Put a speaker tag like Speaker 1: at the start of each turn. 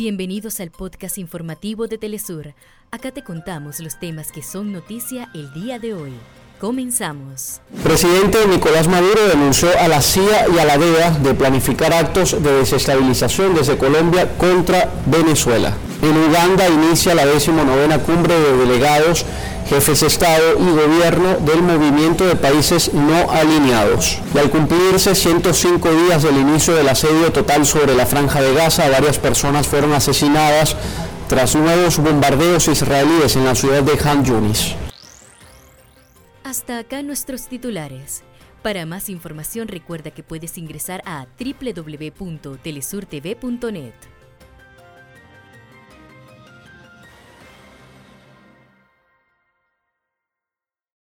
Speaker 1: Bienvenidos al podcast informativo de Telesur. Acá te contamos los temas que son noticia el día de hoy. Comenzamos.
Speaker 2: Presidente Nicolás Maduro denunció a la CIA y a la DEA de planificar actos de desestabilización desde Colombia contra Venezuela. En Uganda inicia la decimonovena cumbre de delegados, jefes de Estado y gobierno del movimiento de países no alineados. Y al cumplirse 105 días del inicio del asedio total sobre la franja de Gaza, varias personas fueron asesinadas tras nuevos bombardeos israelíes en la ciudad de Han Yunis.
Speaker 1: Hasta acá nuestros titulares. Para más información recuerda que puedes ingresar a www.telesurtv.net.